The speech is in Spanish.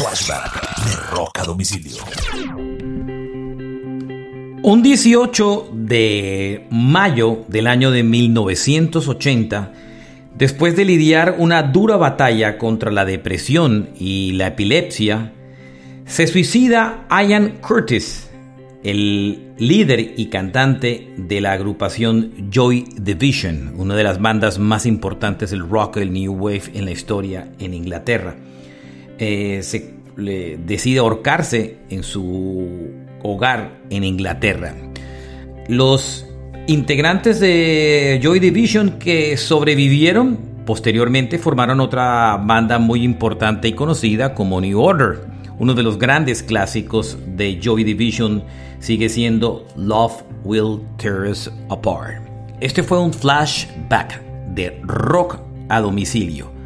Flashback de Domicilio. Un 18 de mayo del año de 1980, después de lidiar una dura batalla contra la depresión y la epilepsia, se suicida Ian Curtis, el líder y cantante de la agrupación Joy Division, una de las bandas más importantes del rock del New Wave en la historia en Inglaterra. Eh, se decide ahorcarse en su hogar en Inglaterra. Los integrantes de Joy Division que sobrevivieron posteriormente formaron otra banda muy importante y conocida como New Order. Uno de los grandes clásicos de Joy Division sigue siendo Love Will Tear Us Apart. Este fue un flashback de rock a domicilio.